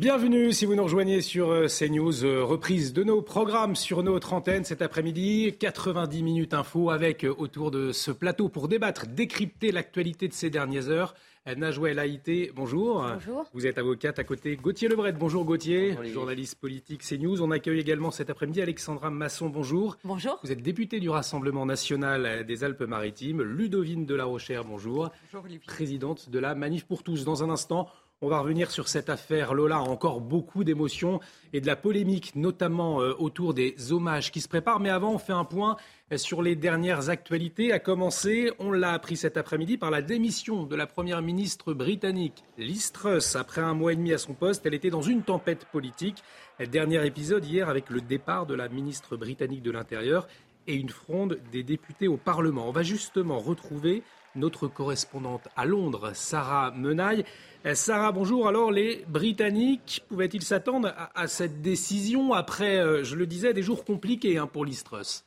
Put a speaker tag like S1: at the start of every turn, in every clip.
S1: Bienvenue si vous nous rejoignez sur euh, CNews, euh, reprise de nos programmes sur notre antenne cet après-midi. 90 minutes info avec euh, autour de ce plateau pour débattre, décrypter l'actualité de ces dernières heures. Najwa El Haïté, bonjour.
S2: Bonjour.
S1: Vous êtes avocate à côté Gauthier Lebret. Bonjour Gauthier, journaliste politique CNews. On accueille également cet après-midi Alexandra Masson. Bonjour.
S2: Bonjour.
S1: Vous êtes députée du Rassemblement national des Alpes-Maritimes. Ludovine de la Rochère, bonjour.
S2: Bonjour Olivier.
S1: Présidente de la Manif pour tous. Dans un instant, on va revenir sur cette affaire Lola, encore beaucoup d'émotions et de la polémique, notamment euh, autour des hommages qui se préparent. Mais avant, on fait un point euh, sur les dernières actualités. À commencer, on l'a appris cet après-midi par la démission de la première ministre britannique, Liz Truss. Après un mois et demi à son poste, elle était dans une tempête politique. Dernier épisode hier avec le départ de la ministre britannique de l'Intérieur et une fronde des députés au Parlement. On va justement retrouver notre correspondante à Londres, Sarah Menaille. Euh, Sarah, bonjour. Alors, les Britanniques pouvaient-ils s'attendre à, cette décision après, euh, je le disais, des jours compliqués hein, pour l'Istrus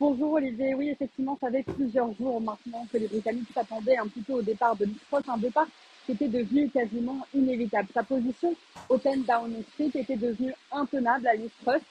S2: Bonjour Olivier. Oui, effectivement, ça fait plusieurs jours maintenant que les Britanniques s'attendaient un peu au départ de l'Istrus, un départ qui était devenu quasiment inévitable. Sa position 10 Downing Street était devenue intenable à l'Istrus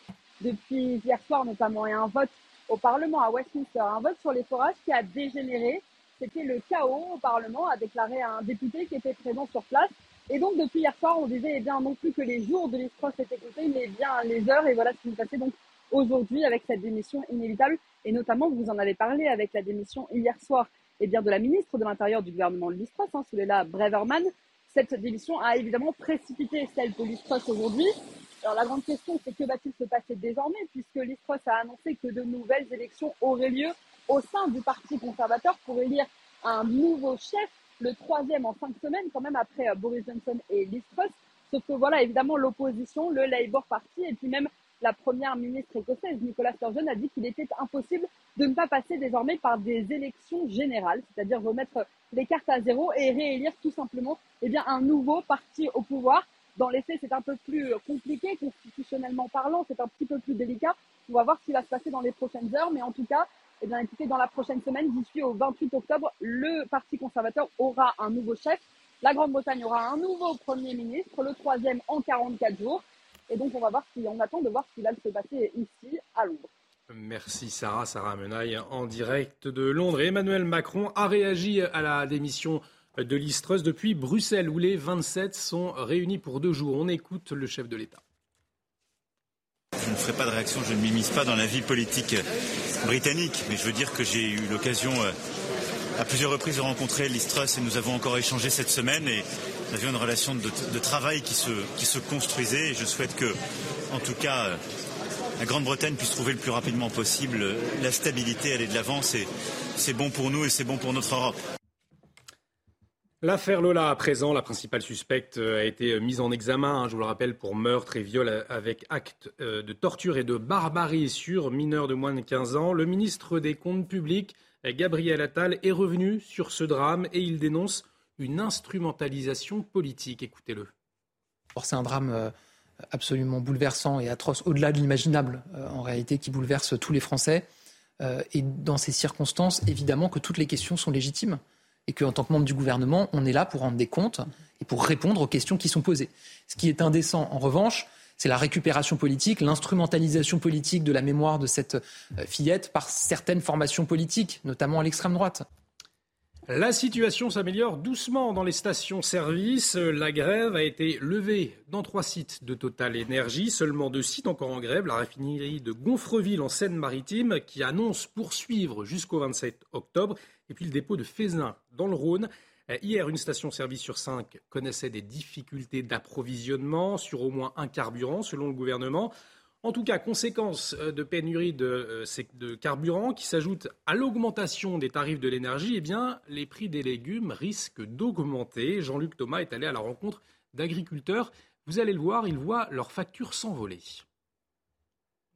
S2: depuis hier soir notamment et un vote au Parlement à Westminster, un vote sur les forages qui a dégénéré c'était le chaos au Parlement, a déclaré un député qui était présent sur place. Et donc, depuis hier soir, on disait, eh bien, non plus que les jours de l'espoir étaient comptés, mais bien les heures. Et voilà ce qui s'est passé donc aujourd'hui avec cette démission inévitable. Et notamment, vous en avez parlé avec la démission hier soir, eh bien, de la ministre de l'Intérieur du gouvernement de l'Istros, hein, Breverman. Cette démission a évidemment précipité celle de l'Istros aujourd'hui. Alors, la grande question, c'est que va-t-il se passer désormais, puisque l'Istros a annoncé que de nouvelles élections auraient lieu au sein du Parti conservateur pour élire un nouveau chef, le troisième en cinq semaines, quand même après euh, Boris Johnson et Liz Truss. Sauf que voilà, évidemment, l'opposition, le Labour Party et puis même la première ministre écossaise, Nicola Sturgeon, a dit qu'il était impossible de ne pas passer désormais par des élections générales, c'est-à-dire remettre les cartes à zéro et réélire tout simplement eh bien, un nouveau parti au pouvoir. Dans les faits, c'est un peu plus compliqué, constitutionnellement parlant, c'est un petit peu plus délicat. On va voir ce qui va se passer dans les prochaines heures, mais en tout cas, eh bien, écoutez, dans la prochaine semaine, d'ici au 28 octobre, le Parti conservateur aura un nouveau chef. La Grande-Bretagne aura un nouveau Premier ministre, le troisième en 44 jours. Et donc, on va voir si, on attend de voir ce qui va se passer ici, à Londres.
S1: Merci Sarah, Sarah Menaille en direct de Londres. Emmanuel Macron a réagi à la démission de l'Istrus depuis Bruxelles, où les 27 sont réunis pour deux jours. On écoute le chef de l'État.
S3: Je ne ferai pas de réaction, je ne m'immisce pas dans la vie politique britannique, mais je veux dire que j'ai eu l'occasion euh, à plusieurs reprises de rencontrer Liz Truss et nous avons encore échangé cette semaine et nous avions une relation de, travail qui se, qui se construisait et je souhaite que, en tout cas, euh, la Grande-Bretagne puisse trouver le plus rapidement possible la stabilité, aller de l'avant. C'est bon pour nous et c'est bon pour notre Europe.
S1: L'affaire Lola, à présent, la principale suspecte euh, a été euh, mise en examen, hein, je vous le rappelle, pour meurtre et viol euh, avec acte de torture et de barbarie sur mineurs de moins de 15 ans. Le ministre des Comptes publics, Gabriel Attal, est revenu sur ce drame et il dénonce une instrumentalisation politique. Écoutez-le.
S4: C'est un drame absolument bouleversant et atroce, au-delà de l'imaginable, en réalité, qui bouleverse tous les Français. Et dans ces circonstances, évidemment que toutes les questions sont légitimes et qu'en tant que membre du gouvernement, on est là pour rendre des comptes et pour répondre aux questions qui sont posées. Ce qui est indécent, en revanche, c'est la récupération politique, l'instrumentalisation politique de la mémoire de cette euh, fillette par certaines formations politiques, notamment à l'extrême droite.
S1: La situation s'améliore doucement dans les stations-service. La grève a été levée dans trois sites de Total Énergie, seulement deux sites encore en grève. La raffinerie de Gonfreville en Seine-Maritime qui annonce poursuivre jusqu'au 27 octobre et puis le dépôt de Fézin dans le Rhône. Euh, hier, une station-service sur cinq connaissait des difficultés d'approvisionnement sur au moins un carburant, selon le gouvernement. En tout cas, conséquence euh, de pénurie de, de carburant qui s'ajoute à l'augmentation des tarifs de l'énergie, eh les prix des légumes risquent d'augmenter. Jean-Luc Thomas est allé à la rencontre d'agriculteurs. Vous allez le voir, ils voient leurs factures s'envoler.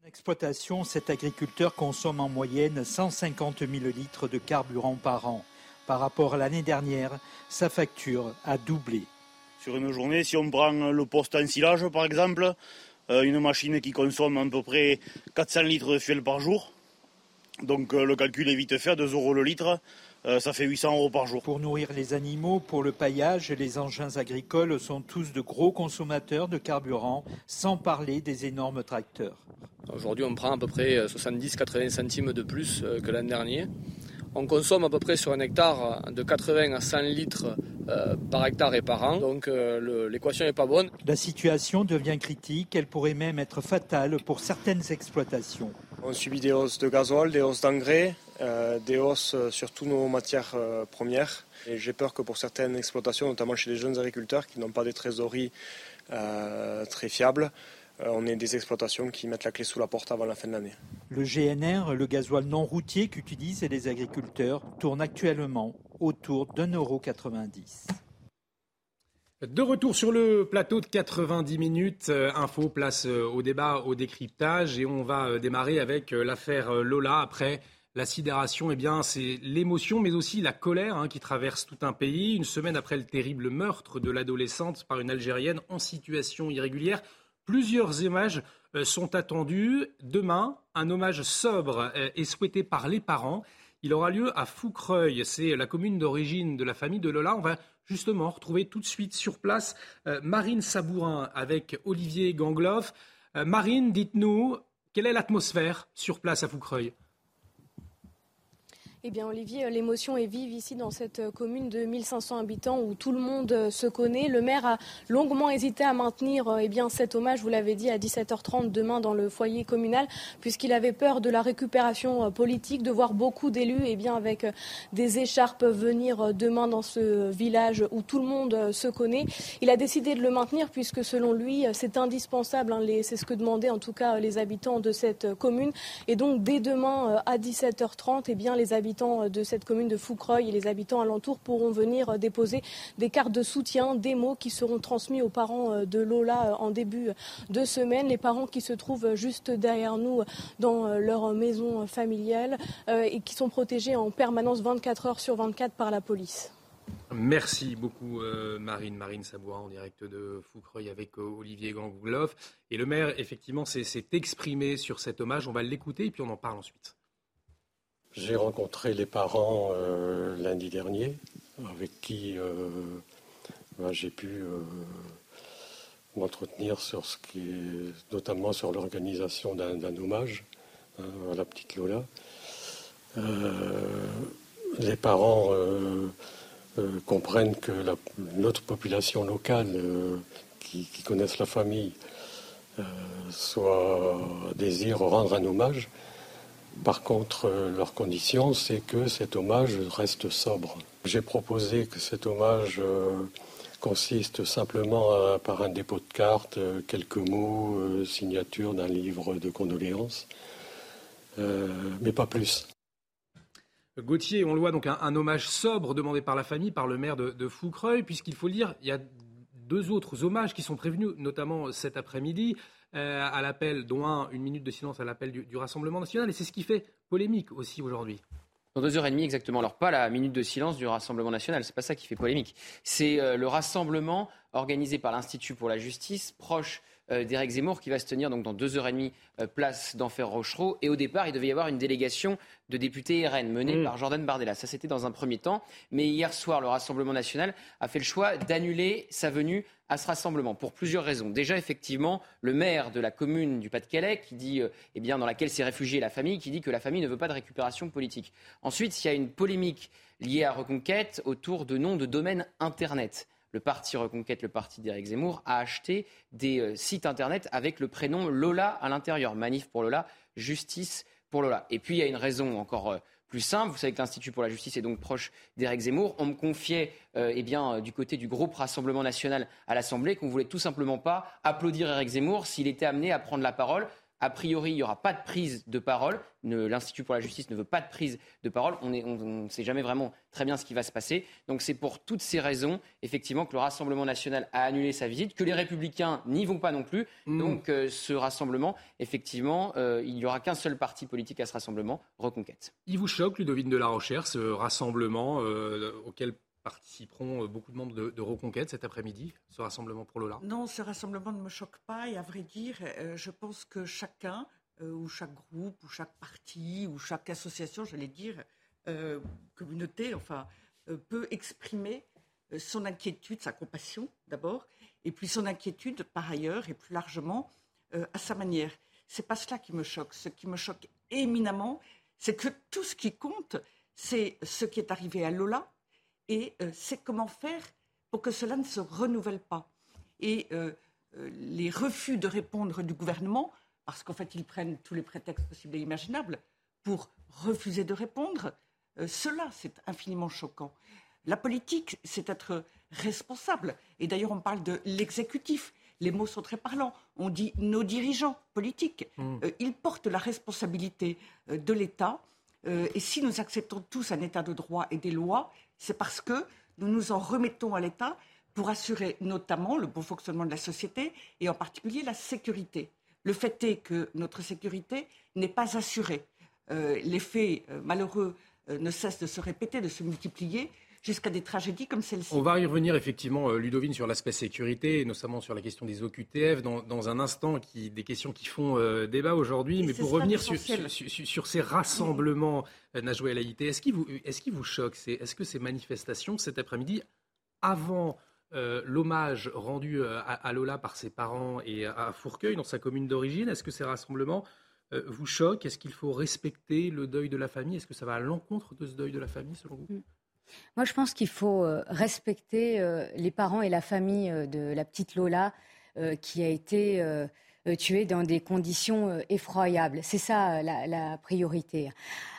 S5: Exploitation, cet agriculteur consomme en moyenne 150 000 litres de carburant par an. Par rapport à l'année dernière, sa facture a doublé.
S6: Sur une journée, si on prend le poste en silage par exemple, euh, une machine qui consomme à peu près 400 litres de fuel par jour, donc euh, le calcul est vite fait, 2 euros le litre, euh, ça fait 800 euros par jour.
S5: Pour nourrir les animaux, pour le paillage, les engins agricoles sont tous de gros consommateurs de carburant, sans parler des énormes tracteurs.
S7: Aujourd'hui, on prend à peu près 70-80 centimes de plus que l'an dernier. On consomme à peu près sur un hectare de 80 à 100 litres euh, par hectare et par an, donc euh, l'équation n'est pas bonne.
S5: La situation devient critique, elle pourrait même être fatale pour certaines exploitations.
S8: On subit des hausses de gasoil, des hausses d'engrais, euh, des hausses sur toutes nos matières premières. Et j'ai peur que pour certaines exploitations, notamment chez les jeunes agriculteurs qui n'ont pas des trésoreries très fiables, euh, on est des exploitations qui mettent la clé sous la porte avant la fin de l'année.
S5: Le GNR, le gasoil non routier qu'utilisent les agriculteurs, tourne actuellement autour d'un euro.
S1: De retour sur le plateau de 90 minutes, euh, info place euh, au débat, au décryptage et on va démarrer avec l'affaire Lola après la sidération, eh bien, c'est l'émotion, mais aussi la colère hein, qui traverse tout un pays. Une semaine après le terrible meurtre de l'adolescente par une Algérienne en situation irrégulière, Plusieurs images euh, sont attendues. Demain, un hommage sobre euh, est souhaité par les parents. Il aura lieu à Foucreuil, c'est la commune d'origine de la famille de Lola. On va justement retrouver tout de suite sur place euh, Marine Sabourin avec Olivier Gangloff. Marine, dites-nous, quelle est l'atmosphère sur place à Foucreuil
S9: eh bien, Olivier, euh, l'émotion est vive ici dans cette euh, commune de 1500 habitants où tout le monde euh, se connaît. Le maire a longuement hésité à maintenir eh bien, cet hommage, vous l'avez dit, à 17h30 demain dans le foyer communal, puisqu'il avait peur de la récupération politique, de voir beaucoup d'élus eh avec des écharpes venir demain dans ce village où tout le monde se connaît. Il a décidé de le maintenir puisque, selon lui, c'est indispensable. Hein, c'est ce que demandaient en tout cas les habitants de cette commune. Et donc, dès demain à 17h30, eh bien, les habitants habitants de cette commune de Foucreuil et les habitants alentours pourront venir déposer des cartes de soutien, des mots qui seront transmis aux parents euh, de Lola euh, en début de semaine. Les parents qui se trouvent juste derrière nous dans euh, leur maison familiale et qui sont protégés en permanence 24 heures sur 24 par la police.
S1: Merci beaucoup Marine, Marine Sabois en direct de Foucreuil avec Olivier Gangloff. Et le maire, effectivement, s'est exprimé sur cet hommage. On va l'écouter et puis on en parle ensuite.
S10: J'ai rencontré les parents euh, lundi dernier, avec qui euh, ben, j'ai pu euh, m'entretenir sur ce qui est, notamment sur l'organisation d'un hommage hein, à la petite Lola. les parents comprennent que notre population locale, qui, qui, connaissent la famille, soit désire rendre un hommage. Par contre, euh, leur condition, c'est que cet hommage reste sobre. J'ai proposé que cet hommage euh, consiste simplement par un dépôt de cartes, euh, quelques mots, signature d'un livre de condoléances, mais pas plus.
S1: Gauthier, on le voit donc un, hommage sobre demandé par la famille, par le maire de, de Foucreuil, puisqu'il faut le dire, il y a deux autres hommages qui sont prévenus, notamment cet après-midi. Euh, à l'appel, dont un, une minute de silence à l'appel du, Rassemblement national. Et c'est ce qui fait polémique aussi aujourd'hui.
S11: Dans deux heures et demie exactement. Alors pas la minute de silence du Rassemblement national, c'est pas ça qui fait polémique. C'est euh, le rassemblement organisé par l'Institut pour la justice, proche d'Éric Zemmour, qui va se tenir donc dans deux heures et demie place d'Enfer Rochereau. Et au départ, il devait y avoir une délégation de députés RN menée mm. par Jordan Bardella. Ça, c'était dans un premier temps. Mais hier soir, le Rassemblement national a fait le choix d'annuler sa venue à ce rassemblement pour plusieurs raisons. Déjà, effectivement, le maire de la commune du Pas-de-Calais, qui dit, euh, eh bien, dans laquelle s'est réfugiée la famille, qui dit que la famille ne veut pas de récupération politique. Ensuite, il y a une polémique liée à Reconquête autour de noms de domaines Internet. Le parti Reconquête, le parti d'Éric Zemmour, a acheté des euh, sites Internet avec le prénom Lola à l'intérieur. Manif pour Lola, justice pour Lola. Et puis, il y a une raison encore. Euh, plus simple. Vous savez que l'Institut pour la justice est donc proche d'Éric Zemmour. On me confiait, euh, eh bien, du côté du groupe Rassemblement national à l'Assemblée, qu'on voulait tout simplement pas applaudir Éric Zemmour s'il était amené à prendre la parole A priori, il n'y aura pas de prise de parole. L'Institut pour la justice ne veut pas de prise de parole. On ne sait jamais vraiment très bien ce qui va se passer. Donc c'est pour toutes ces raisons, effectivement, que le Rassemblement national a annulé sa visite, que les Républicains n'y vont pas non plus. Mm. Donc euh, ce rassemblement, effectivement, euh, il n'y aura qu'un seul parti politique à ce rassemblement, Reconquête.
S1: Il vous choque, Ludovine de la Rochère, ce rassemblement euh, auquel participeront beaucoup de membres de, Reconquête cet après-midi, ce rassemblement pour Lola?
S12: Non, ce rassemblement ne me choque pas et à vrai dire, je pense que chacun, ou chaque groupe, ou chaque parti, ou chaque association, j'allais dire, euh, communauté, enfin, euh, peut exprimer euh, son inquiétude, sa compassion d'abord, et puis son inquiétude par ailleurs et plus largement à sa manière. C'est pas cela qui me choque. Ce qui me choque éminemment, c'est que tout ce qui compte, c'est ce qui est arrivé à Lola et c'est comment faire pour que cela ne se renouvelle pas. Et les refus de répondre du gouvernement, parce qu'en fait ils prennent tous les prétextes possibles et imaginables pour refuser de répondre, euh, cela, c'est infiniment choquant. La politique, c'est être responsable. Et d'ailleurs, on parle de l'exécutif. Les mots sont très parlants. On dit nos dirigeants politiques. Hmm. Euh, ils portent la responsabilité euh, de l'État. et si nous acceptons tous un État de droit et des lois, c'est parce que nous nous en remettons à l'État pour assurer notamment le bon fonctionnement de la société et en particulier la sécurité. Le fait est que notre sécurité n'est pas assurée. les faits malheureux euh, ne cesse de se répéter, de se multiplier jusqu'à des tragédies comme celle-ci.
S1: On va y revenir effectivement, euh, Ludovine, sur l'aspect sécurité, notamment sur la question des OQTF, dans, un instant, qui, des questions qui font euh, débat aujourd'hui. Mais pour revenir sur, sur, ces rassemblements, euh, Najoué est-ce qui vous, est vous choque Est-ce que ces manifestations cet après-midi, avant l'hommage rendu à, Lola par ses parents et à Fourcueil, dans sa commune d'origine, est-ce que ces rassemblements euh, vous choque Est-ce qu'il faut respecter le deuil de la famille? Est-ce que ça va à l'encontre de ce deuil de la famille, selon vous? Mm.
S13: Moi, je pense qu'il faut euh, respecter euh, les parents et la famille de la petite Lola qui a été tuée dans des conditions effroyables. C'est ça la, priorité.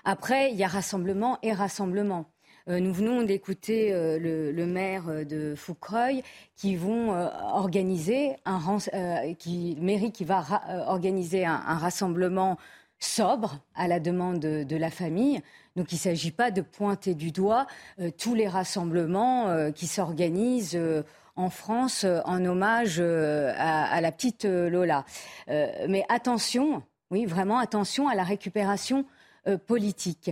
S13: Après, il y a rassemblement et rassemblement. nous venons d'écouter le, maire de Foucreuil qui va organiser un, rassemblement sobre à la demande de, la famille. Donc il ne s'agit pas de pointer du doigt tous les rassemblements qui s'organisent en France en hommage à, la petite Lola. mais attention, oui, vraiment attention à la récupération politique.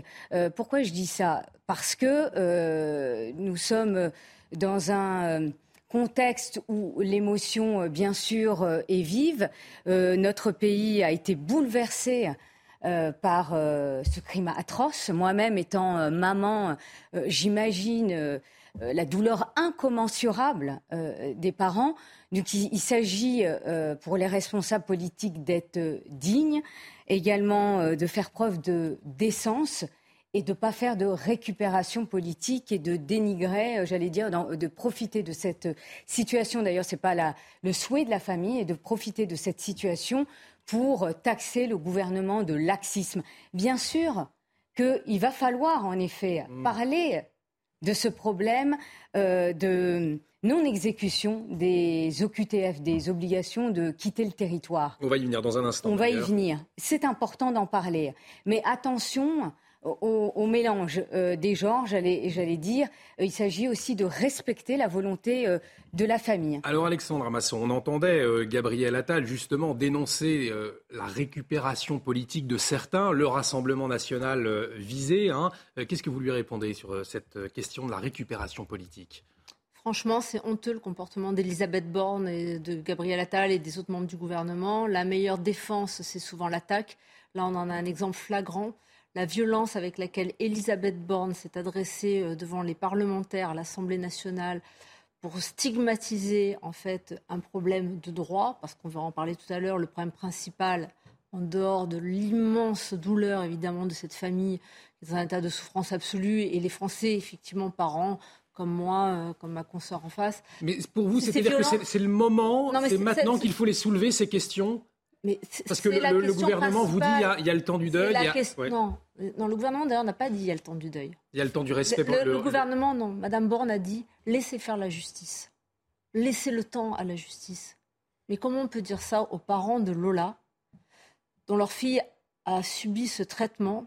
S13: pourquoi je dis ça? Parce que nous sommes dans un contexte où l'émotion, euh, bien sûr, euh, est vive. Euh, notre pays a été bouleversé par ce crime atroce. Moi-même, étant maman, j'imagine la douleur incommensurable des parents. Donc, il s'agit pour les responsables politiques d'être dignes, également de faire preuve de décence et de ne pas faire de récupération politique et de dénigrer, euh, j'allais dire, de profiter de cette situation. D'ailleurs, ce n'est pas le souhait de la famille, et de profiter de cette situation pour taxer le gouvernement de laxisme. Bien sûr qu'il va falloir, en effet, mmh. parler de ce problème euh, de non-exécution des OQTF, des obligations de quitter le territoire.
S1: On va y venir dans un instant.
S13: On va y venir. C'est important d'en parler. Mais attention au, mélange euh, des genres, j'allais dire. Euh, il s'agit aussi de respecter la volonté euh, de la famille.
S1: Alors Alexandre Masson, on entendait Gabriel Attal justement dénoncer la récupération politique de certains, le Rassemblement national visé. Hein. Qu'est-ce que vous lui répondez sur cette question de la récupération politique?
S9: Franchement, c'est honteux le comportement d'Elisabeth Borne et de Gabriel Attal et des autres membres du gouvernement. La meilleure défense, c'est souvent l'attaque. Là, on en a un exemple flagrant la violence avec laquelle Elisabeth Borne s'est adressée euh, devant les parlementaires à l'Assemblée nationale pour stigmatiser en fait un problème de droit, parce qu'on va en parler tout à l'heure, le problème principal, en dehors de l'immense douleur évidemment de cette famille, qui est dans un état de souffrance absolue, et les Français, effectivement, parents, comme moi, euh, comme ma consoeur en face.
S1: Mais pour vous, c'est-à-dire que c'est le moment, c'est maintenant qu'il faut les soulever, ces questions parce que le, gouvernement vous dit il y, a, le temps du deuil.
S9: non, le gouvernement d'ailleurs n'a pas dit il y a le temps du deuil.
S1: Il y a le temps du respect.
S9: Le, le, gouvernement, non. Madame Borne a dit laissez faire la justice. Laissez le temps à la justice. Mais comment on peut dire ça aux parents de Lola
S14: dont leur fille a subi ce traitement,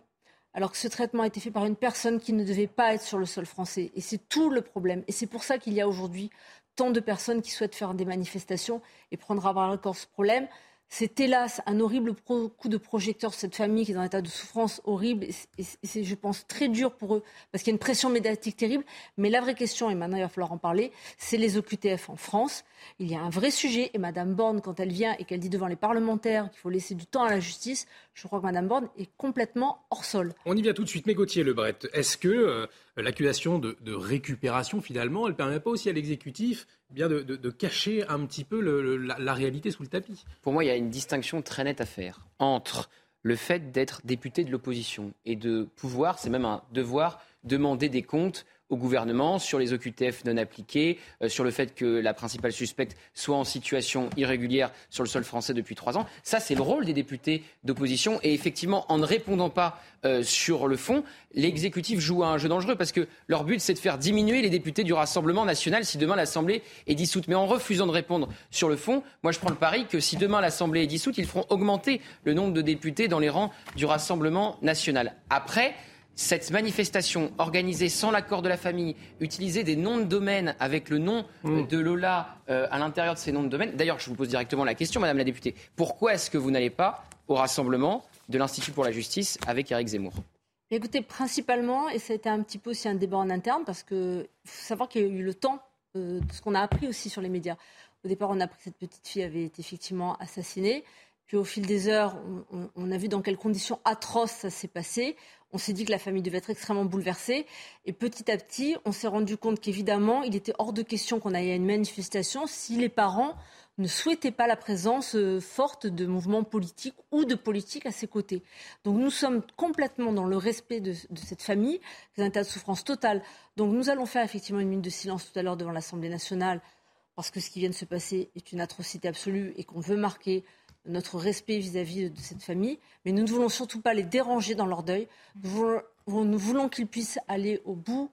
S14: alors que ce traitement a été fait par une personne qui ne devait pas être sur le sol français? Et c'est tout le problème. Et c'est pour ça qu'il y a aujourd'hui tant de personnes qui souhaitent faire des manifestations et prendre à bras le corps ce problème. C'est hélas un horrible coup de projecteur sur cette famille qui est dans un état de souffrance horrible. Et c'est, je pense, très dur pour eux parce qu'il y a une pression médiatique terrible. Mais la vraie question, et maintenant il va falloir en parler, c'est les OQTF en France. Il y a un vrai sujet. Et Madame Borne, quand elle vient et qu'elle dit devant les parlementaires qu'il faut laisser du temps à la justice, je crois que Madame Borne est complètement hors sol.
S1: On y vient tout de suite. Mais Gauthier Lebret, est-ce que euh, l'accusation de, récupération, finalement, elle ne permet pas aussi à l'exécutif eh de, cacher un petit peu la, réalité sous le tapis.
S11: Pour moi, il y a une distinction très nette à faire entre le fait d'être député de l'opposition et de pouvoir, c'est même un devoir, demander des comptes au gouvernement sur les OQTF non appliqués, euh, sur le fait que la principale suspecte soit en situation irrégulière sur le sol français depuis trois ans. Ça, c'est le rôle des députés d'opposition. Et effectivement, en ne répondant pas euh, sur le fond, l'exécutif joue un jeu dangereux parce que leur but, c'est de faire diminuer les députés du Rassemblement national si demain l'Assemblée est dissoute. Mais en refusant de répondre sur le fond, moi, je prends le pari que si demain l'Assemblée est dissoute, ils feront augmenter le nombre de députés dans les rangs du Rassemblement national. Après, cette manifestation organisée sans l'accord de la famille, utiliser des noms de domaine avec le nom mm. de Lola euh, à l'intérieur de ces noms de domaine. D'ailleurs, je vous pose directement la question, Madame la députée. Pourquoi est-ce que vous n'allez pas au rassemblement de l'Institut pour la justice avec Éric Zemmour?
S14: Écoutez, principalement, et ça a été un petit peu aussi un débat en interne, parce qu'il faut savoir qu'il y a eu le temps euh, de ce qu'on a appris aussi sur les médias. Au départ, on a appris que cette petite fille avait été effectivement assassinée. Puis au fil des heures, on a vu dans quelles conditions atroces ça s'est passé. On s'est dit que la famille devait être extrêmement bouleversée. Et petit à petit, on s'est rendu compte qu'évidemment, il était hors de question qu'on aille à une manifestation si les parents ne souhaitaient pas la présence euh, forte de mouvements politiques ou de politiques à ses côtés. Donc nous sommes complètement dans le respect de, cette famille, qui est un état de souffrance totale. Donc nous allons faire effectivement une minute de silence tout à l'heure devant l'Assemblée nationale, parce que ce qui vient de se passer est une atrocité absolue et qu'on veut marquer notre respect vis-à-vis de cette famille, mais nous ne voulons surtout pas les déranger dans leur deuil. Nous voulons, qu'ils puissent aller au bout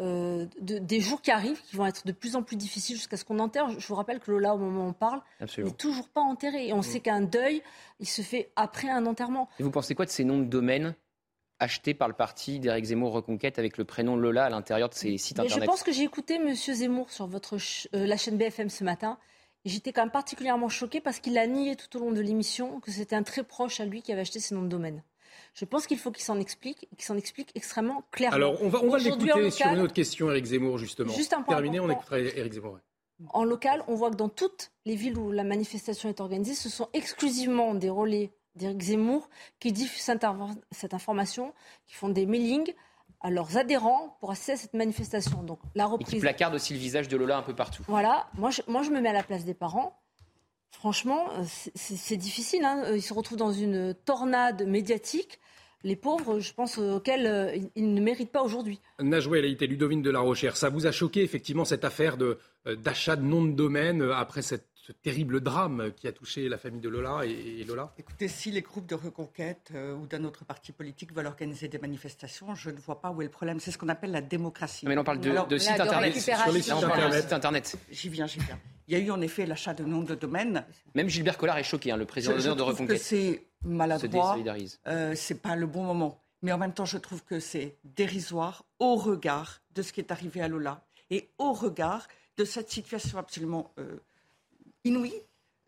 S14: euh, des jours qui arrivent, qui vont être de plus en plus difficiles jusqu'à ce qu'on enterre. Je vous rappelle que Lola, au moment où on parle, n'est toujours pas enterré. Et on mm. sait qu'un deuil, il se fait après un enterrement.
S11: Et vous pensez quoi de ces noms de domaines achetés par le parti d'Éric Zemmour Reconquête avec le prénom Lola à l'intérieur de ces sites internet
S14: Je pense que j'ai écouté M. Zemmour sur votre euh, la chaîne BFM ce matin. J'étais quand même particulièrement choquée parce qu'il a nié tout au long de l'émission que c'était un très proche à lui qui avait acheté ces noms de domaine. Je pense qu'il faut qu'il s'en explique, qu'il s'en explique extrêmement clairement.
S1: Alors, on va, on va l'écouter sur une autre question, Éric Zemmour, justement.
S14: Juste un point
S1: Terminé, on écoutera Éric Zemmour.
S14: En local, on voit que dans toutes les villes où la manifestation est organisée, ce sont exclusivement des relais d'Éric Zemmour qui diffusent cette information, qui font des mailings à leurs adhérents pour assister à cette manifestation. Donc la reprise.
S11: Et qui placarde aussi le visage de Lola un peu partout.
S14: Voilà, moi je, moi je me mets à la place des parents. Franchement, euh, c'est difficile. Hein. Ils se retrouvent dans une tornade médiatique. Les pauvres, je pense, auxquels euh, ils ne méritent pas aujourd'hui.
S1: Najoué, elle a été Ludovine de la Rochère. Ça vous a choqué effectivement cette affaire euh, d'achat de, de nom de domaine après cette ce terrible drame qui a touché la famille de Lola et, Lola
S12: Écoutez, si les groupes de reconquête euh, ou d'un autre parti politique veulent organiser des manifestations, je ne vois pas où est le problème. C'est ce qu'on appelle la démocratie.
S11: Mais on parle de, de sites internet.
S1: Sur les sites internet.
S11: internet.
S12: J'y viens, j'y viens. Il y a eu en effet l'achat de noms de domaines.
S11: Même Gilbert Collard est choqué, hein, le président de Reconquête.
S12: Que c'est maladroit. Euh, c'est pas le bon moment. Mais en même temps, je trouve que c'est dérisoire au regard de ce qui est arrivé à Lola et au regard de cette situation absolument euh, inouïe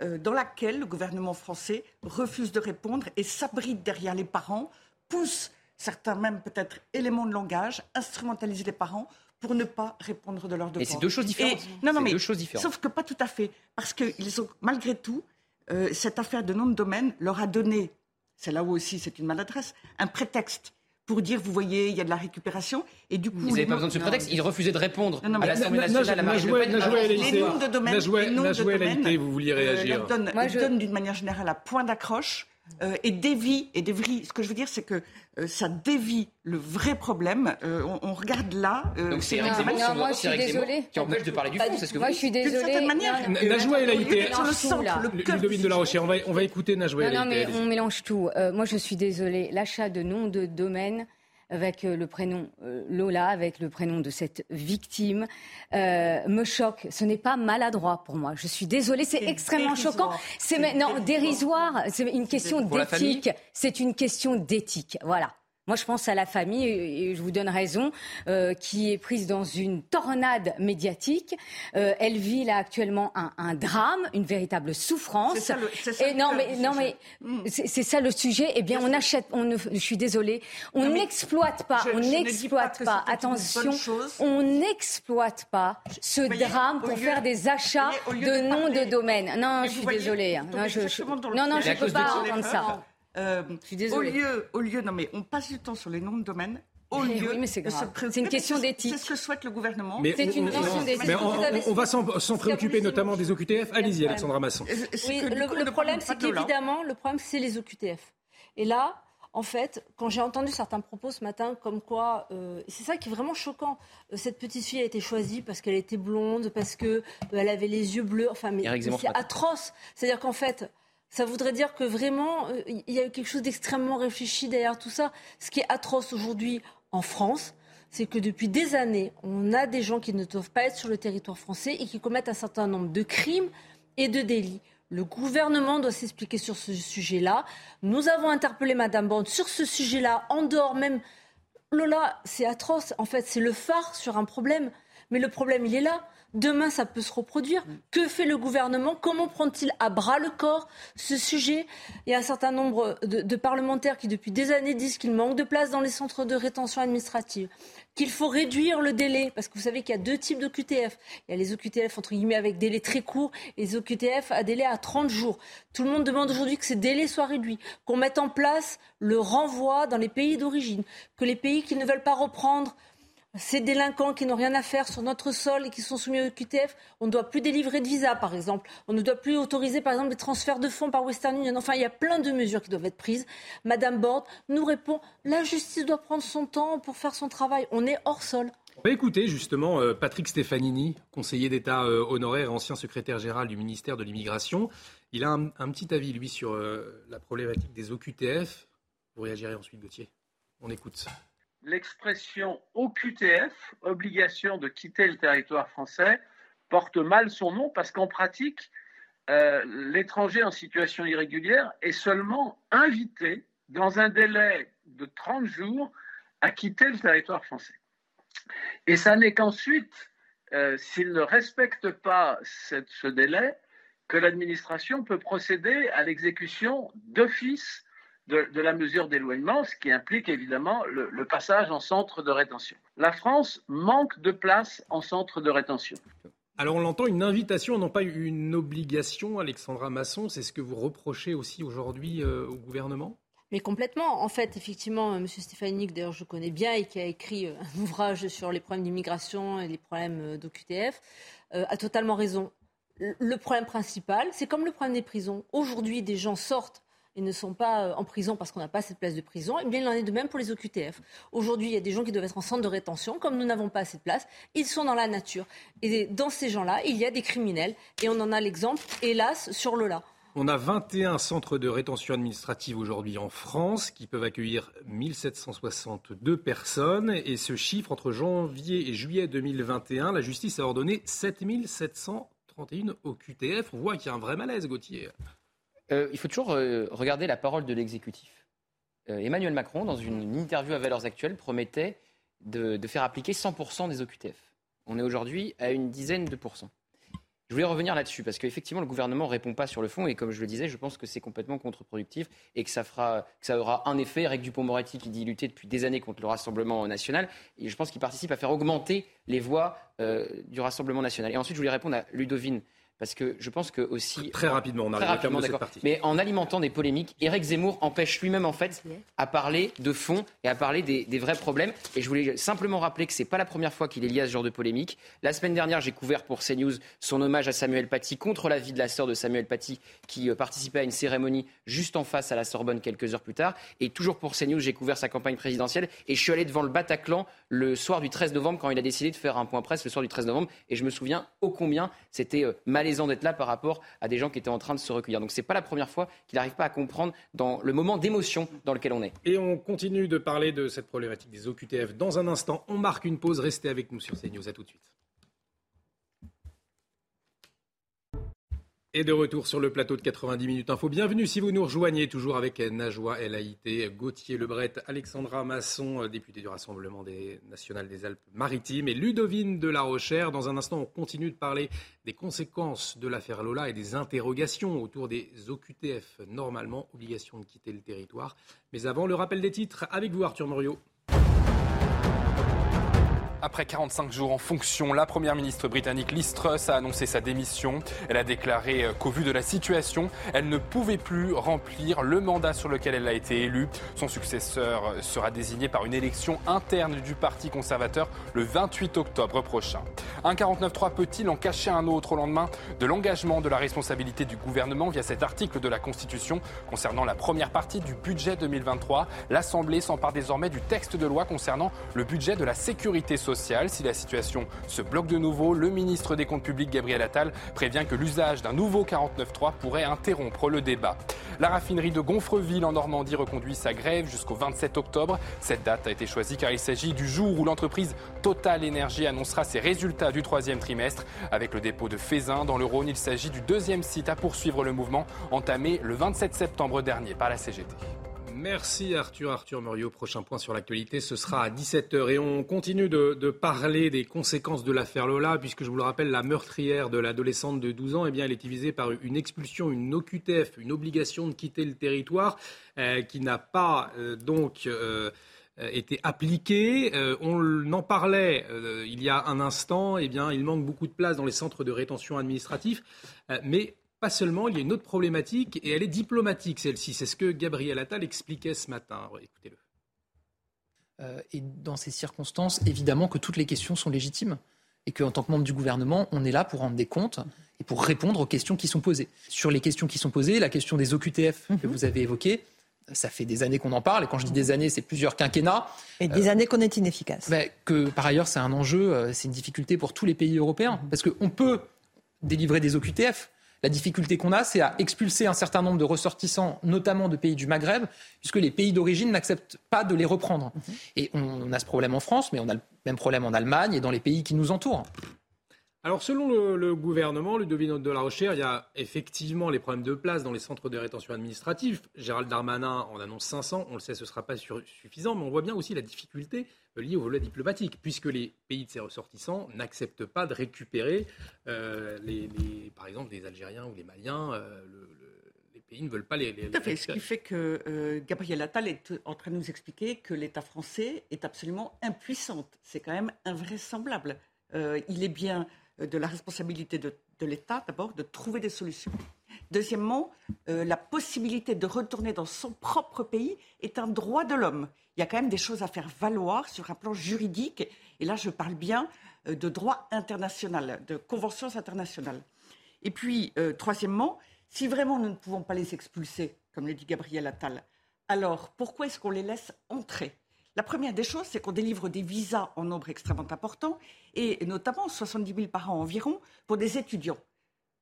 S12: euh, dans laquelle le gouvernement français refuse de répondre et s'abrite derrière les parents, pousse certains même peut-être éléments de langage, instrumentalise les parents pour ne pas répondre de leurs devoirs.
S11: Mais c'est deux choses différentes.
S12: non, non, mais, deux choses différentes. Sauf que pas tout à fait, parce ont malgré tout euh, cette affaire de nom de domaine leur a donné, c'est là où aussi c'est une maladresse, un prétexte pour dire, vous voyez, il y a de la récupération. Et du coup,
S11: ils n'avaient pas besoin de ce prétexte. Ils refusaient de répondre à l'Assemblée nationale à
S12: Pen. Les noms de domaine, les noms de
S1: domaine, vous vouliez réagir.
S12: donnent d'une manière générale à point d'accroche. Euh, et dévie, et dévie. Ce que je veux dire, c'est que euh, ça dévie le vrai problème. Euh, on, on, regarde là.
S11: Euh, Donc c'est Eric Zemmour, non, moi, je suis désolée. qui empêche de parler du fond, c'est ce que
S13: moi,
S11: vous
S13: je suis désolée. D'une certaine
S1: manière, Najwa El Haïté, sur le centre, le Ludovine de la Rochère. On va, on va écouter Najwa El
S13: Non, mais on mélange tout. moi, je suis désolée. L'achat de noms de domaine avec le prénom Lola, avec le prénom de cette victime, me choque. Ce n'est pas maladroit pour moi. Je suis désolée, c'est extrêmement choquant. C'est non dérisoire. C'est une question d'éthique. C'est une question d'éthique. Voilà. Moi, je pense à la famille, et je vous donne raison, euh, qui est prise dans une tornade médiatique. Euh, elle vit là actuellement un, un, drame, une véritable souffrance. Ça
S12: le,
S13: et non, mais non, mais mm. c'est ça le sujet. Eh bien, on achète. On ne, je suis désolée. On n'exploite pas. on n'exploite pas. Attention, on n'exploite pas ce drame pour faire des achats de, noms de domaine. Non, je suis désolée. Hein. Non, je, non, non, je ne peux pas entendre ça.
S12: Euh, au lieu, au lieu, non mais on passe du temps sur les noms de domaines. Au lieu,
S13: oui, mais c'est C'est une question d'éthique.
S12: C'est ce que souhaite le gouvernement.
S13: C'est une question d'éthique.
S1: on, va s'en préoccuper notamment des OQTF. Allez-y, Alexandra Masson.
S14: Oui, le, problème, c'est qu'évidemment, le problème, c'est les OQTF. Et là, en fait, quand j'ai entendu certains propos ce matin, comme quoi, euh, c'est ça qui est vraiment choquant. Euh, cette petite fille a été choisie parce qu'elle était blonde, parce qu'elle avait les yeux bleus. Enfin, mais c'est atroce. C'est-à-dire qu'en fait, ça voudrait dire que vraiment, euh, il y a eu quelque chose d'extrêmement réfléchi derrière tout ça. Ce qui est atroce aujourd'hui en France, c'est que depuis des années, on a des gens qui ne doivent pas être sur le territoire français et qui commettent un certain nombre de crimes et de délits. Le gouvernement doit s'expliquer sur ce sujet-là. Nous avons interpellé Madame Bond sur ce sujet-là, en dehors même. Lola, c'est atroce. En fait, c'est le phare sur un problème. Mais le problème, il est là. Demain, ça peut se reproduire. Que fait le gouvernement? Comment prend-il à bras le corps ce sujet? Il y a un certain nombre de, parlementaires qui, depuis des années, disent qu'il manque de place dans les centres de rétention administrative, qu'il faut réduire le délai, parce que vous savez qu'il y a deux types d'OQTF. Il y a les OQTF, entre guillemets, avec délai très court, et les OQTF à délai à 30 jours. Tout le monde demande aujourd'hui que ces délais soient réduits, qu'on mette en place le renvoi dans les pays d'origine, que les pays qui ne veulent pas reprendre ces délinquants qui n'ont rien à faire sur notre sol et qui sont soumis au QTF, on ne doit plus délivrer de visa, par exemple. On ne doit plus autoriser, par exemple, les transferts de fonds par Western Union. Enfin, il y a plein de mesures qui doivent être prises. Madame Borde nous répond la justice doit prendre son temps pour faire son travail. On est hors sol.
S1: On va écouter justement euh, Patrick Stefanini, conseiller d'État euh, honoraire et ancien secrétaire général du ministère de l'Immigration. Il a un, petit avis, lui, sur euh, la problématique des OQTF. Vous réagirez ensuite, Gauthier. On écoute
S15: l'expression OQTF, obligation de quitter le territoire français, porte mal son nom parce qu'en pratique, euh, l'étranger en situation irrégulière est seulement invité dans un délai de 30 jours à quitter le territoire français. Et ça n'est qu'ensuite, euh, s'il ne respecte pas ce délai, que l'administration peut procéder à l'exécution d'office de, la mesure d'éloignement, ce qui implique évidemment le, passage en centre de rétention. La France manque de place en centre de rétention.
S1: Alors on l'entend, une invitation, non pas une obligation, Alexandra Masson, c'est ce que vous reprochez aussi aujourd'hui euh, au gouvernement?
S14: Mais complètement. En fait, effectivement, euh, M. Stéphanie, d'ailleurs je connais bien et qui a écrit euh, un ouvrage sur les problèmes d'immigration et les problèmes d'OQTF, a totalement raison. Le problème principal, c'est comme le problème des prisons. Aujourd'hui, des gens sortent ils ne sont pas euh, en prison parce qu'on n'a pas cette place de prison, et eh bien il en est de même pour les OQTF. Aujourd'hui, il y a des gens qui doivent être en centre de rétention, comme nous n'avons pas assez de place, ils sont dans la nature. Et dans ces gens-là, il y a des criminels, et on en a l'exemple, hélas, sur Lola.
S1: On a 21 centres de rétention administrative aujourd'hui en France qui peuvent accueillir 1762 personnes. Et ce chiffre, entre janvier et juillet 2021, la justice a ordonné 7731 OQTF. On voit qu'il y a un vrai malaise, Gauthier.
S11: Euh, il faut toujours euh, regarder la parole de l'exécutif. Euh, Emmanuel Macron, dans une interview à Valeurs Actuelles, promettait de, faire appliquer 100% des OQTF. On est aujourd'hui à une dizaine de pourcents. Je voulais revenir là-dessus parce qu'effectivement, le gouvernement ne répond pas sur le fond et comme je le disais, je pense que c'est complètement contre-productif et que ça, fera, que ça aura un effet. Eric Dupont-Moretti qui dit lutter depuis des années contre le Rassemblement national et je pense qu'il participe à faire augmenter les voix du Rassemblement national. Et ensuite, je voulais répondre à Ludovine parce que je pense que aussi
S1: très rapidement, on arrive à de cette partie.
S11: Mais en alimentant des polémiques, Éric Zemmour empêche lui-même en fait à parler de fond et à parler des, vrais problèmes. Et je voulais simplement rappeler que c'est pas la première fois qu'il est lié à ce genre de polémique. La semaine dernière, j'ai couvert pour CNews son hommage à Samuel Paty contre la vie de la sœur de Samuel Paty qui euh, participait à une cérémonie juste en face à la Sorbonne quelques heures plus tard. Et toujours pour CNews, j'ai couvert sa campagne présidentielle et je suis allé devant le Bataclan le soir du 13 novembre quand il a décidé de faire un point presse le soir du 13 novembre. Et je me souviens ô combien c'était euh, malaisant malaisant d'être là par rapport à des gens qui étaient en train de se recueillir. Donc ce n'est pas la première fois qu'il n'arrive pas à comprendre dans le moment d'émotion dans lequel on est.
S1: Et on continue de parler de cette problématique des OQTF dans un instant. On marque une pause. Restez avec nous sur CNews. À tout de suite. Et de retour sur le plateau de 90 minutes info. Bienvenue si vous nous rejoignez, toujours avec Najwa Haïté, Gauthier Lebret, Alexandra Masson, député du Rassemblement des national des Alpes-Maritimes, et Ludovine de la Rochère. Dans un instant, on continue de parler des conséquences de l'affaire Lola et des interrogations autour des OQTF, normalement, obligation de quitter le territoire. Mais avant, le rappel des titres avec vous, Arthur Morio.
S16: Après 45 jours en fonction, la première ministre britannique Liz Truss a annoncé sa démission. Elle a déclaré qu'au vu de la situation, elle ne pouvait plus remplir le mandat sur lequel elle a été élue. Son successeur sera désigné par une élection interne du Parti conservateur le 28 octobre prochain. Un 49-3 peut-il en cacher un autre au lendemain de l'engagement de la responsabilité du gouvernement via cet article de la Constitution concernant la première partie du budget 2023 L'Assemblée s'empare désormais du texte de loi concernant le budget de la sécurité sociale si la situation se bloque de nouveau, le ministre des Comptes publics, Gabriel Attal, prévient que l'usage d'un nouveau 49.3 pourrait interrompre le débat. La raffinerie de Gonfreville en Normandie reconduit sa grève jusqu'au 27 octobre. Cette date a été choisie car il s'agit du jour où l'entreprise Total Energy annoncera ses résultats du troisième trimestre. Avec le dépôt de Fézin dans le Rhône, il s'agit du deuxième site à poursuivre le mouvement entamé le 27 septembre dernier par la CGT.
S1: Merci Arthur. Arthur Muriot, prochain point sur l'actualité, ce sera à 17h. Et on continue de, parler des conséquences de l'affaire Lola, puisque je vous le rappelle, la meurtrière de l'adolescente de 12 ans, eh bien, elle est visée par une expulsion, une OQTF, une obligation de quitter le territoire, euh, qui n'a pas euh, donc... Euh, été appliquée. on en parlait il y a un instant. Eh bien, il manque beaucoup de place dans les centres de rétention administratifs. mais pas seulement, il y a une autre problématique et elle est diplomatique celle-ci. C'est ce que Gabriel Attal expliquait ce matin. Écoutez-le.
S4: Euh, et dans ces circonstances, évidemment que toutes les questions sont légitimes et qu'en tant que membre du gouvernement, on est là pour rendre des comptes et pour répondre aux questions qui sont posées. Sur les questions qui sont posées, la question des OQTF que mhm. vous avez évoquée, ça fait des années qu'on en parle, et quand je dis des années, c'est plusieurs quinquennats.
S17: Et des années qu'on est inefficace.
S4: que par ailleurs, c'est un enjeu, euh, c'est une difficulté pour tous les pays européens, mhm. parce qu'on peut délivrer des OQTF, la difficulté qu'on a, c'est à expulser un certain nombre de ressortissants, notamment de pays du Maghreb, puisque les pays d'origine n'acceptent pas de les reprendre. Mhm. Et on a ce problème en France, mais on a le même problème en Allemagne et dans les pays qui nous entourent.
S1: Alors, selon le, le gouvernement, de la Rochère, il y a effectivement les problèmes de place dans les centres de rétention administrative. Gérald Darmanin en annonce 500. On le sait, ce ne sera pas suffisant, mais on voit bien aussi la difficulté liée au volet diplomatique, puisque les pays de ces ressortissants n'acceptent pas de récupérer, euh, les, par exemple, des Algériens ou les Maliens. Euh, les pays ne veulent pas les.
S12: Tout à fait. Ce qui fait que euh, Gabriel Attal est en train de nous expliquer que l'État français est absolument impuissant. C'est quand même invraisemblable. il est bien de la responsabilité de, l'État, d'abord, de trouver des solutions. Deuxièmement, euh, la possibilité de retourner dans son propre pays est un droit de l'homme. Il y a quand même des choses à faire valoir sur un plan juridique. Et là, je parle bien euh, de droit international, de conventions internationales. Et puis, troisièmement, si vraiment nous ne pouvons pas les expulser, comme le dit Gabriel Attal, alors pourquoi est-ce qu'on les laisse entrer? La première des choses, c'est qu'on délivre des visas en nombre extrêmement important, et notamment 70 000 par an environ, pour des étudiants.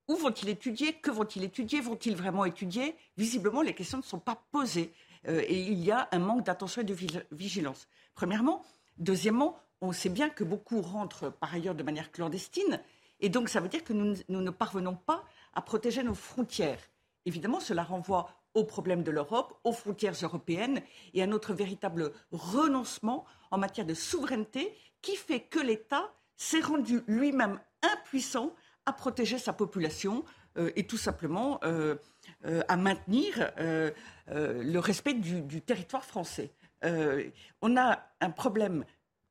S12: Où vont-ils étudier? Que vont-ils étudier? Vont-ils vraiment étudier? Visiblement, les questions ne sont pas posées. Euh, et il y a un manque d'attention et de vigilance. Premièrement. Deuxièmement, on sait bien que beaucoup rentrent par ailleurs de manière clandestine. Et donc, ça veut dire que nous ne parvenons pas à protéger nos frontières. Évidemment, cela renvoie aux problèmes de l'Europe, aux frontières européennes et à notre véritable renoncement en matière de souveraineté qui fait que l'État s'est rendu lui-même impuissant à protéger sa population euh, et tout simplement euh, euh, à maintenir le respect du, du territoire français. on a un problème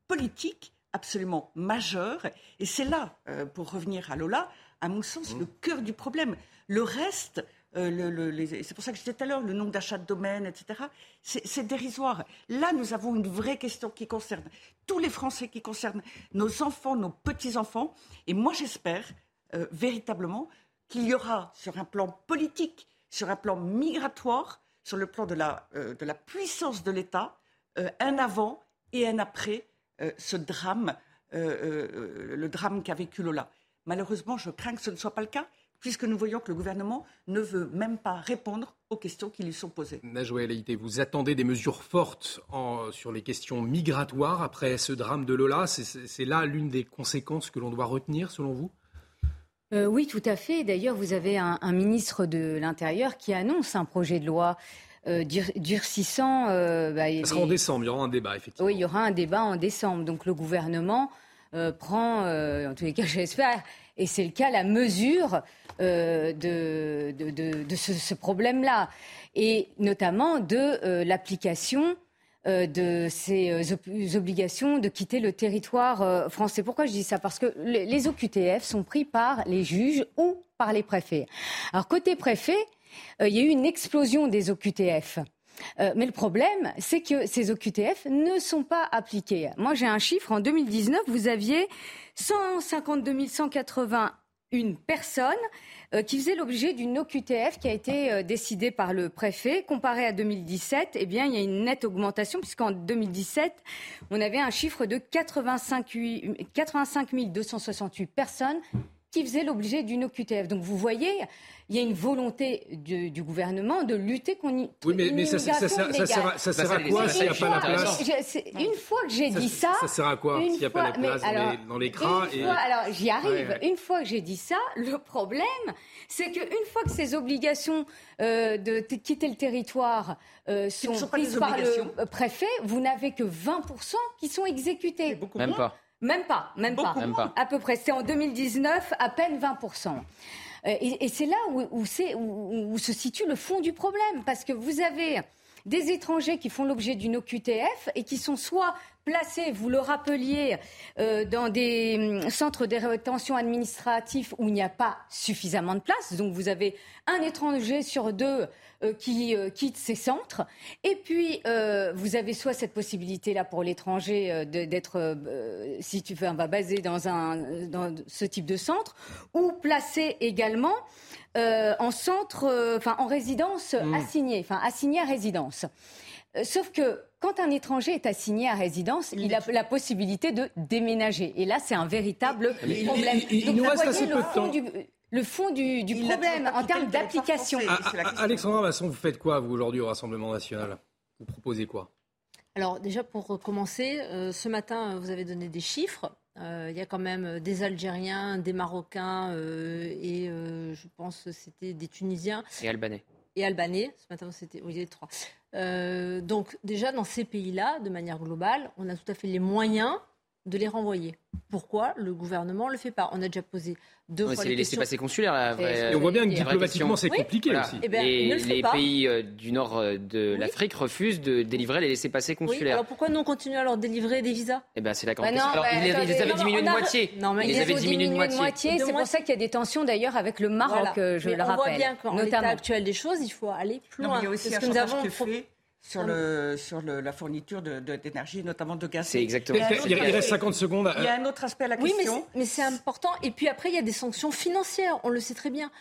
S12: politique absolument majeur et c'est là, pour revenir à Lola, à mon sens, mmh. le cœur du problème. Le reste, euh, c'est pour ça que je disais tout à l'heure, le nombre d'achats de domaines, etc. C'est dérisoire. Là, nous avons une vraie question qui concerne tous les Français, qui concerne nos enfants, nos petits-enfants. Et moi, j'espère euh, véritablement qu'il y aura, sur un plan politique, sur un plan migratoire, sur le plan de la, euh, de la puissance de l'État, un avant et un après ce drame, le drame qu'a vécu Lola. Malheureusement, je crains que ce ne soit pas le cas puisque nous voyons que le gouvernement ne veut même pas répondre aux questions qui lui sont posées.
S1: Najoué Leïté, vous attendez des mesures fortes sur les questions migratoires après ce drame de Lola. C'est là l'une des conséquences que l'on doit retenir, selon vous?
S13: Euh, oui, tout à fait. D'ailleurs, vous avez un, ministre de l'Intérieur qui annonce un projet de loi euh, durcissant.
S1: Euh, bah, Ça sera en décembre, il y aura un débat, effectivement.
S13: Oui, il y aura un débat en décembre. Donc le gouvernement prend, en tous les cas, j'espère, et c'est le cas, la mesure de, de, ce, ce problème-là. Et notamment de l'application euh, de ces euh, obligations de quitter le territoire euh, français. Pourquoi je dis ça? Parce que les OQTF sont pris par les juges ou par les préfets. Alors côté préfet, il y a eu une explosion des OQTF. Mais le problème, c'est que ces OQTF ne sont pas appliqués. Moi, j'ai un chiffre. En 2019, vous aviez 152 181 personnes euh, qui faisait l'objet d'une OQTF qui a été euh, décidée par le préfet. Comparé à 2017, eh bien, il y a une nette augmentation puisqu'en 2017, on avait un chiffre de 85, 85 268 personnes qui faisaient l'objet d'une OQTF. Donc vous voyez, il y a une volonté du, gouvernement de lutter contre
S1: Oui, mais, mais ça, ça, ça, ça, sert à quoi s'il n'y a pas la place
S13: Une fois que j'ai dit ça...
S1: Ça sert à quoi s'il n'y a pas la place dans les crans
S13: Alors j'y arrive. Une fois que j'ai dit ça, le problème, c'est qu'une fois que ces obligations euh, de quitter le territoire euh, sont, prises par le préfet, vous n'avez que 20% qui sont exécutés.
S11: Même pas.
S13: Même pas, même pas. même pas. À peu près. C'est en 2019, à peine 20%. Euh, et, c'est là où, où, se situe le fond du problème, parce que vous avez des étrangers qui font l'objet d'une OQTF et qui sont soit placés, vous le rappeliez, euh, dans des hum, centres de rétention administratifs où il n'y a pas suffisamment de place. Donc vous avez un étranger sur deux euh, qui euh, quitte ces centres. Et puis, vous avez soit cette possibilité-là pour l'étranger d'être, si tu veux, basé dans, un, dans ce type de centre, ou placé également en centre, enfin en résidence mmh. assignée, enfin assigné à résidence. Sauf que quand un étranger est assigné à résidence, il, a la possibilité de déménager. Et là, c'est un véritable problème.
S1: Il, nous reste assez peu de temps
S13: le fond du, problème en termes d'application.
S1: Ah, ah, Alexandra Masson, vous faites quoi, vous, aujourd'hui, au Rassemblement national? Vous proposez quoi?
S14: Alors, déjà, pour commencer, euh, ce matin, vous avez donné des chiffres. Euh, il y a quand même des Algériens, des Marocains euh, et je pense c'était des Tunisiens.
S11: Et Albanais.
S14: Et Albanais. Ce matin, c'était. Oui, il y trois. Donc, déjà, dans ces pays-là, de manière globale, on a tout à fait les moyens de les renvoyer. Pourquoi le gouvernement ne le fait pas? On a déjà posé deux fois
S11: C'est les laisser passer consulaires, la
S1: vraie, Et on voit bien que diplomatiquement, c'est compliqué aussi.
S11: Eh ben, les pays euh, du nord euh, de l'Afrique refusent de délivrer les laissés passer consulaires.
S14: alors pourquoi nous on continue à leur délivrer des visas?
S11: Eh ben, c'est la grande bah Alors, ils, les avaient diminué de moitié.
S13: Non, mais ils, les avaient diminué de moitié. C'est pour ça qu'il y a des tensions d'ailleurs avec le Maroc, je le rappelle. On voit
S14: bien qu'en l'état actuel des choses, il faut aller plus loin.
S12: il y a aussi un que nous avons sur, le, sur le, la fourniture d'énergie, notamment de gaz.
S1: C'est exactement il, il, reste 50 secondes.
S12: Il y a un autre aspect à la question.
S14: Oui, mais c'est important. Et puis après, il y a des sanctions financières. On le sait très bien.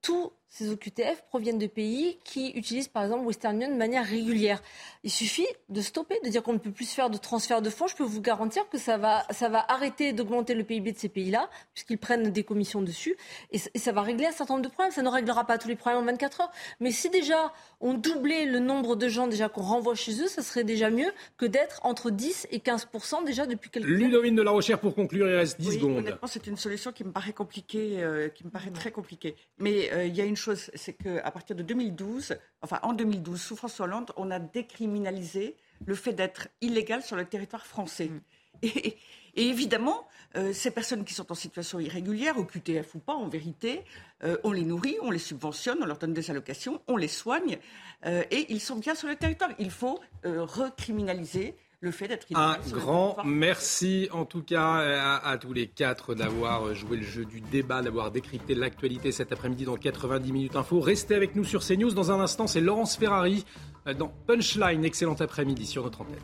S14: Tous ces OQTF proviennent de pays qui utilisent par exemple Western Union de manière régulière. Il suffit de stopper, de dire qu'on ne peut plus faire de transfert de fonds. Je peux vous garantir que ça va, ça va arrêter d'augmenter le PIB de ces pays-là, puisqu'ils prennent des commissions dessus. Et, ça va régler un certain nombre de problèmes. Ça ne réglera pas tous les problèmes en 24 heures. Mais si déjà on doublait le nombre de gens déjà qu'on renvoie chez eux, ça serait déjà mieux que d'être entre 10 et 15 déjà depuis quelques
S1: années. Ludovine de la Recherche, pour conclure, il reste 10 secondes.
S12: c'est une solution qui me paraît compliquée, euh, qui me paraît très compliquée. Mais euh, il y a une chose, c'est qu'à partir de 2012, enfin en 2012, sous François Hollande, on a décriminalisé le fait d'être illégal sur le territoire français. Mm. Et, évidemment, euh, ces personnes qui sont en situation irrégulière, au QTF ou pas, en vérité, euh, on les nourrit, on les subventionne, on leur donne des allocations, on les soigne, euh, et ils sont bien sur le territoire. Il faut recriminaliser le fait d'être
S1: Un grand merci en tout cas à, tous les quatre d'avoir joué le jeu du débat, d'avoir décrypté l'actualité cet après-midi dans 90 minutes info. Restez avec nous sur CNews. Dans un instant, c'est Laurence Ferrari dans Punchline. Excellent après-midi sur notre antenne.